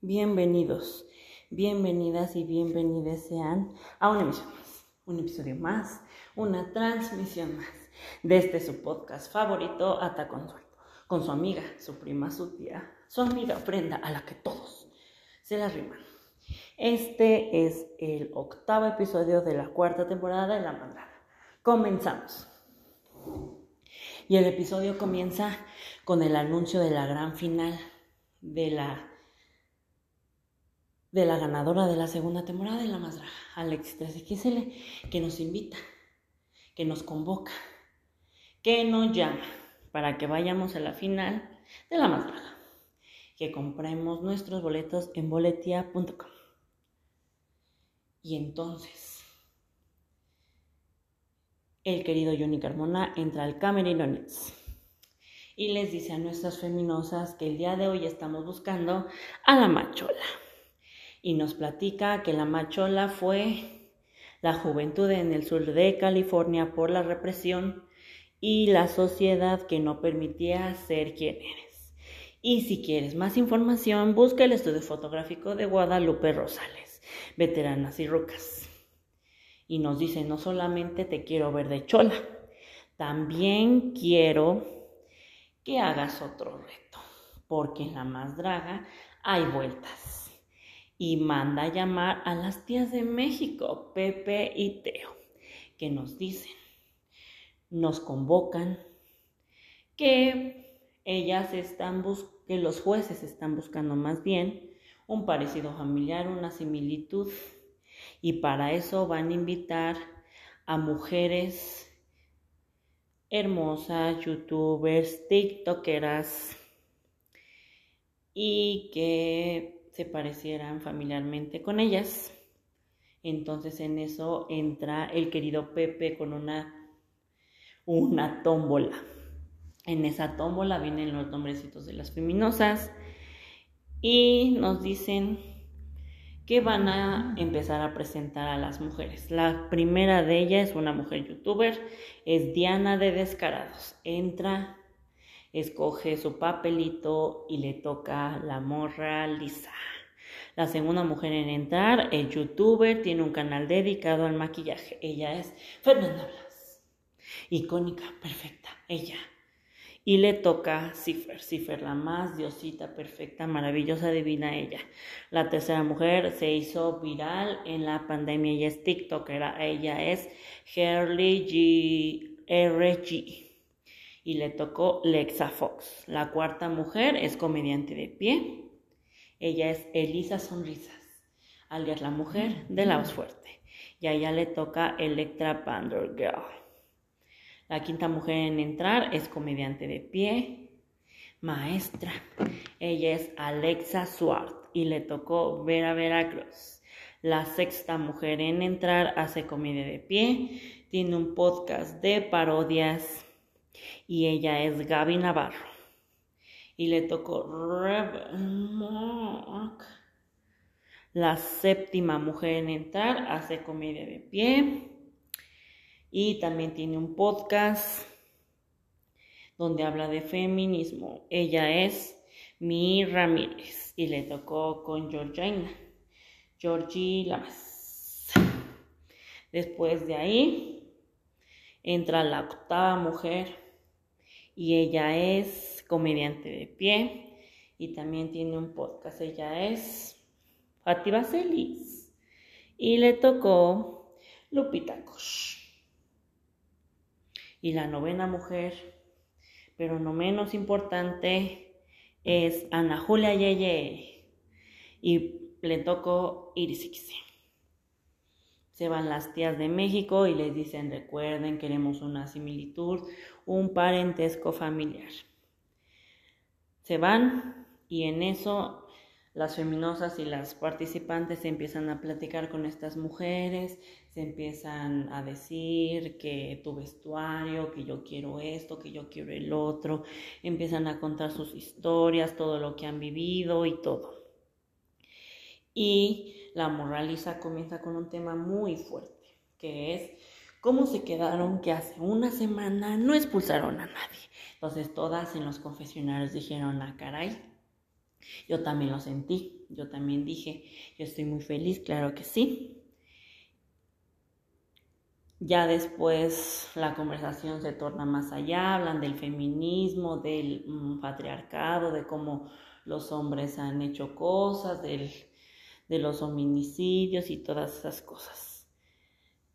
Bienvenidos, bienvenidas y bienvenidas sean a una emisión más, un episodio más, una transmisión más de este su podcast favorito, Ata Consuelo, con su amiga, su prima, su tía, su amiga prenda a la que todos se la riman. Este es el octavo episodio de la cuarta temporada de La Mandrada. Comenzamos. Y el episodio comienza con el anuncio de la gran final de la de la ganadora de la segunda temporada de La Más Alexis 13XL, que nos invita, que nos convoca, que nos llama para que vayamos a la final de La Más que compremos nuestros boletos en boletia.com. Y entonces, el querido Johnny Carmona entra al Camerino y les dice a nuestras feminosas que el día de hoy estamos buscando a la machola y nos platica que la machola fue la juventud en el sur de California por la represión y la sociedad que no permitía ser quien eres. Y si quieres más información, busca el estudio fotográfico de Guadalupe Rosales, veteranas y rucas. Y nos dice, no solamente te quiero ver de chola, también quiero que hagas otro reto, porque en la más draga hay vueltas y manda a llamar a las tías de México, Pepe y Teo, que nos dicen, nos convocan, que ellas están que los jueces están buscando más bien un parecido familiar, una similitud, y para eso van a invitar a mujeres hermosas, youtubers, tiktokeras, y que se parecieran familiarmente con ellas. Entonces en eso entra el querido Pepe con una, una tómbola. En esa tómbola vienen los nombrecitos de las feminosas y nos dicen que van a empezar a presentar a las mujeres. La primera de ellas es una mujer youtuber, es Diana de Descarados. Entra, escoge su papelito y le toca la morra lisa. La segunda mujer en entrar es youtuber, tiene un canal dedicado al maquillaje. Ella es Fernanda Blas. Icónica, perfecta, ella. Y le toca Cifer, Cifer, la más diosita, perfecta, maravillosa, divina ella. La tercera mujer se hizo viral en la pandemia, ella es TikToker, ella es Harley G. RG y le tocó Lexa Fox. La cuarta mujer es comediante de pie. Ella es Elisa Sonrisas, alias la mujer de la voz fuerte. Y a ella le toca Electra Pander Girl. La quinta mujer en entrar es comediante de pie, maestra. Ella es Alexa Swart y le tocó Vera Veracruz. La sexta mujer en entrar hace comedia de pie, tiene un podcast de parodias y ella es Gaby Navarro y le tocó La séptima mujer en entrar hace comedia de pie y también tiene un podcast donde habla de feminismo. Ella es Mi Ramírez y le tocó con Georgina, Georgie Lamas. Después de ahí entra la octava mujer y ella es comediante de pie y también tiene un podcast. Ella es Fátima Celis y le tocó Lupita Kosh. Y la novena mujer, pero no menos importante, es Ana Julia Yeye y le tocó Iris Se van las tías de México y les dicen, recuerden, queremos una similitud, un parentesco familiar se van y en eso las feminosas y las participantes se empiezan a platicar con estas mujeres, se empiezan a decir que tu vestuario, que yo quiero esto, que yo quiero el otro, empiezan a contar sus historias, todo lo que han vivido y todo. Y la moraliza comienza con un tema muy fuerte, que es cómo se quedaron que hace una semana no expulsaron a nadie. Entonces todas en los confesionarios dijeron, ah, caray, Yo también lo sentí, yo también dije, yo estoy muy feliz, claro que sí. Ya después la conversación se torna más allá, hablan del feminismo, del mm, patriarcado, de cómo los hombres han hecho cosas, del, de los hominicidios y todas esas cosas.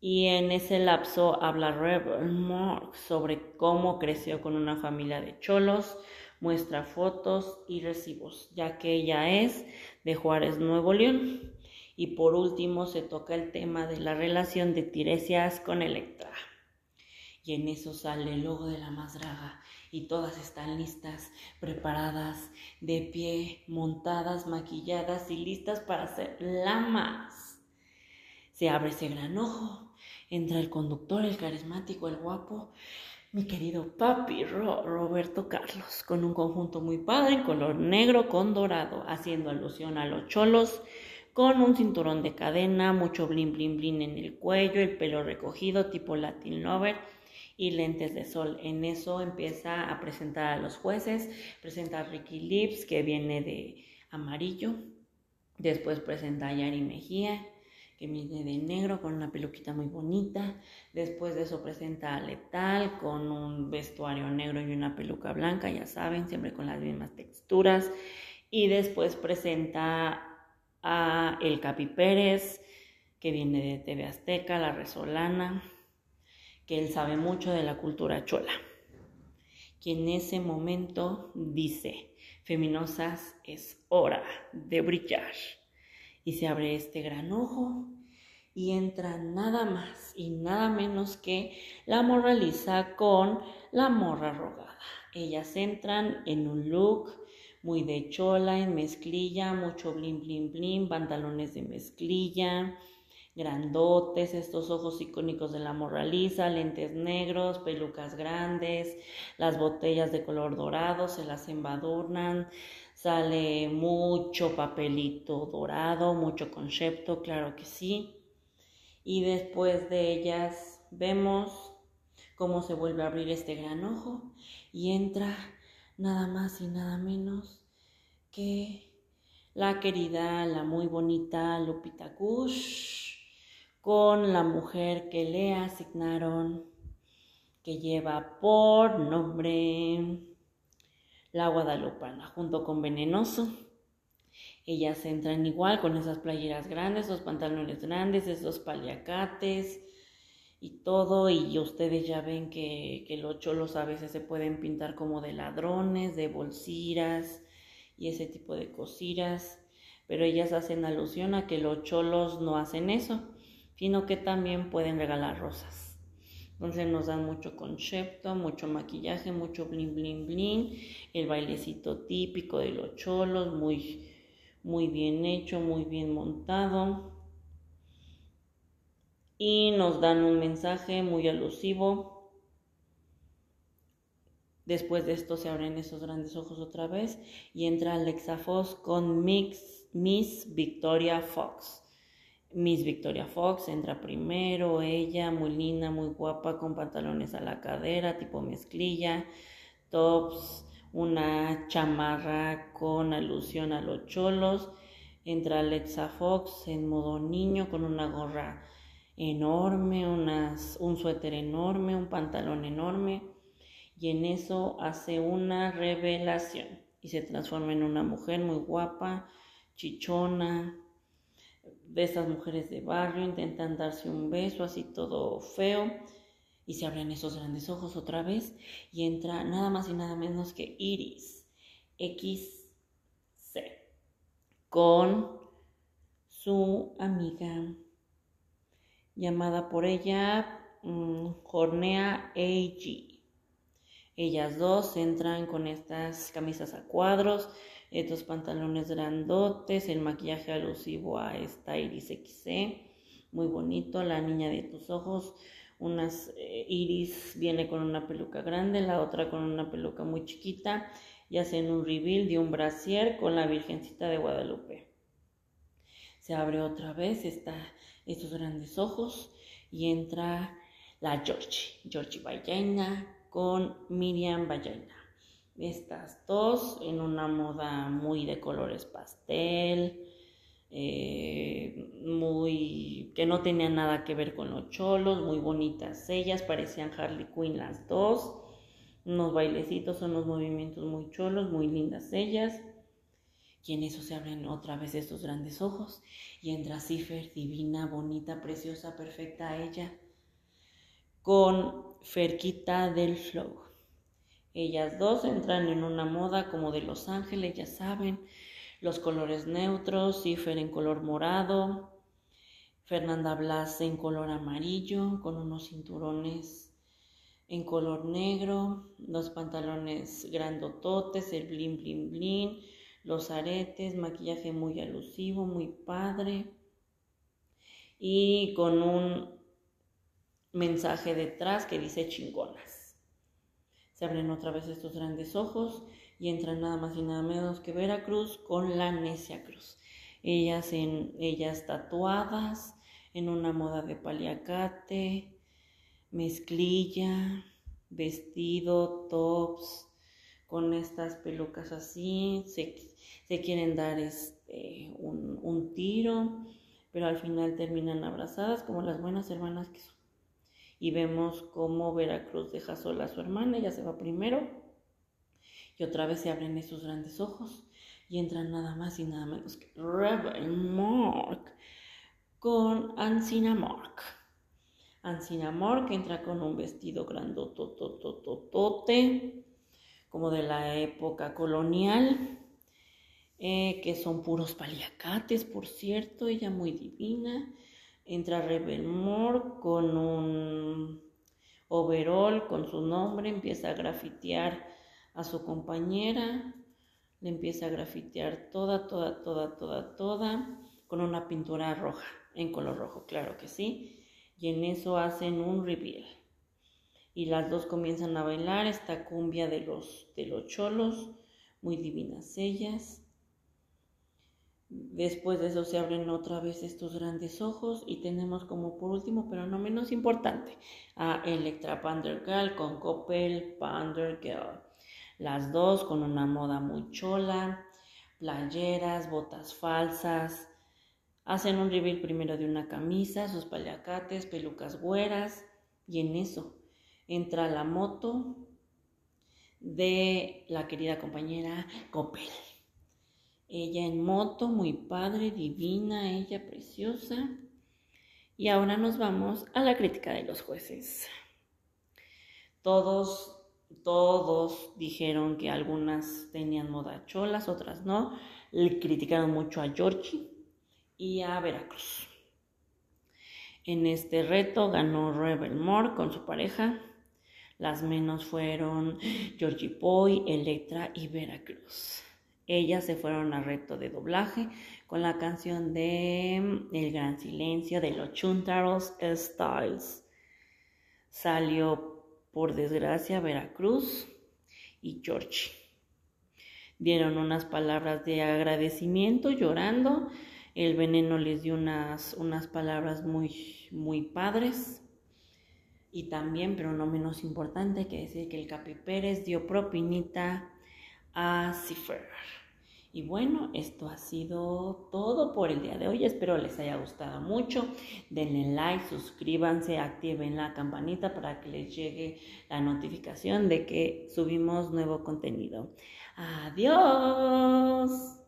Y en ese lapso habla Rebel Mark sobre cómo creció con una familia de cholos, muestra fotos y recibos, ya que ella es de Juárez, Nuevo León. Y por último se toca el tema de la relación de Tiresias con Electra. Y en eso sale el logo de la más draga y todas están listas, preparadas, de pie, montadas, maquilladas y listas para ser lamas. Se abre ese gran ojo, entra el conductor, el carismático, el guapo, mi querido papi Roberto Carlos, con un conjunto muy padre en color negro con dorado, haciendo alusión a los cholos con un cinturón de cadena, mucho blin blin blin en el cuello, el pelo recogido tipo Latin Lover y lentes de sol. En eso empieza a presentar a los jueces, presenta a Ricky Lips que viene de amarillo, después presenta a Yari Mejía que viene de negro con una peluquita muy bonita, después de eso presenta a Letal con un vestuario negro y una peluca blanca, ya saben, siempre con las mismas texturas, y después presenta a El Capi Pérez, que viene de TV Azteca, La Resolana, que él sabe mucho de la cultura chola, que en ese momento dice, Feminosas, es hora de brillar. Y se abre este gran ojo y entra nada más y nada menos que la moraliza con la morra rogada. Ellas entran en un look muy de chola, en mezclilla, mucho blin, blin, blin, pantalones de mezclilla, grandotes, estos ojos icónicos de la morraliza, lentes negros, pelucas grandes, las botellas de color dorado se las embadurnan, sale mucho papelito dorado, mucho concepto, claro que sí. Y después de ellas vemos cómo se vuelve a abrir este gran ojo y entra nada más y nada menos que la querida, la muy bonita Lupita Kush, con la mujer que le asignaron, que lleva por nombre la Guadalupana, junto con Venenoso. Ellas entran igual con esas playeras grandes, esos pantalones grandes, esos paliacates, y todo, y ustedes ya ven que, los cholos a veces se pueden pintar como de ladrones, de bolsiras y ese tipo de cositas, pero ellas hacen alusión a que los cholos no hacen eso, sino que también pueden regalar rosas. Entonces nos dan mucho concepto, mucho maquillaje, mucho bling bling bling, el bailecito típico de los cholos, muy, muy bien hecho, muy bien montado y nos dan un mensaje muy alusivo. Después de esto se abren esos grandes ojos otra vez y entra Alexa Fox con Miss Victoria Fox. Miss Victoria Fox entra primero, ella muy linda, muy guapa, con pantalones a la cadera, tipo mezclilla, tops, una chamarra con alusión a los cholos. Entra Alexa Fox en modo niño con una gorra enorme, unas, un suéter enorme, un pantalón enorme, y en eso hace una revelación y se transforma en una mujer muy guapa, chichona, de esas mujeres de barrio, intentan darse un beso así todo feo y se abren esos grandes ojos otra vez y entra nada más y nada menos que Iris XC con su amiga llamada por ella um, Jornea AG. Ellas dos entran con estas camisas a cuadros, estos pantalones grandotes, el maquillaje alusivo a esta Iris XC, muy bonito, la niña de tus ojos, unas eh, Iris viene con una peluca grande, la otra con una peluca muy chiquita y hacen un reveal de un brasier con la Virgencita de Guadalupe. Se abre otra vez estos grandes ojos y entra la Georgie, Georgie Ballena con Miriam Ballena. Estas dos en una moda muy de colores pastel, eh, muy que no tenían nada que ver con los cholos, muy bonitas ellas, parecían Harley Quinn las dos, unos bailecitos, unos movimientos muy cholos, muy lindas ellas. Y en eso se abren otra vez estos grandes ojos y entra Cifer, divina, bonita, preciosa, perfecta ella, con Ferquita del Flow. Ellas dos entran en una moda como de Los Ángeles, ya saben, los colores neutros, Cifer en color morado, Fernanda Blas en color amarillo, con unos cinturones en color negro, los pantalones grandototes, el blin blin blin, los aretes, maquillaje muy alusivo, muy padre y con un mensaje detrás que dice chingonas. Se abren otra vez estos grandes ojos y entran nada más y nada menos que Veracruz con la Necia Cruz. Ellas, en, ellas tatuadas en una moda de paliacate, mezclilla, vestido, tops, con estas pelucas así, se, quieren dar este, un, un tiro, pero al final terminan abrazadas como las buenas hermanas que son. Y vemos cómo Veracruz deja sola a su hermana, ella se va primero y otra vez se abren esos grandes ojos y entran nada más y nada menos que Rebel Mark con Ancina Mark. Ancina Mark entra con un vestido grandototototote, como de la época colonial, eh, que son puros paliacates, por cierto, ella muy divina. Entra Rebel Mark con un overall con su nombre, empieza a grafitear a su compañera, le empieza a grafitear toda, toda, toda, toda, toda, con una pintura roja, en color rojo, claro que sí. Y en eso hacen un reveal. Y las dos comienzan a bailar esta cumbia de los, de los cholos, muy divinas ellas. Después de eso se abren otra vez estos grandes ojos y tenemos como por último, pero no menos importante, a Electra Pandergirl con Coppel Pandergirl las dos con una moda muy chola, playeras, botas falsas. Hacen un reveal primero de una camisa, sus paliacates, pelucas güeras y en eso entra la moto de la querida compañera Coppel. Ella en moto, muy padre, divina, ella preciosa. Y ahora nos vamos a la crítica de los jueces. Todos todos dijeron que algunas tenían moda cholas, otras no. Le criticaron mucho a Georgie y a Veracruz. En este reto ganó Rebel Moore con su pareja. Las menos fueron Georgie Boy, Electra y Veracruz. Ellas se fueron al reto de doblaje con la canción de El Gran Silencio de los Chuntaros Styles. Salió por desgracia, Veracruz y George. Dieron unas palabras de agradecimiento llorando. El veneno les dio unas, unas palabras muy, muy padres. Y también, pero no menos importante, que decir que el Capi Pérez dio propinita a Cifer. Y bueno, esto ha sido todo por el día de hoy. Espero les haya gustado mucho. Denle like, suscríbanse, activen la campanita para que les llegue la notificación de que subimos nuevo contenido. Adiós.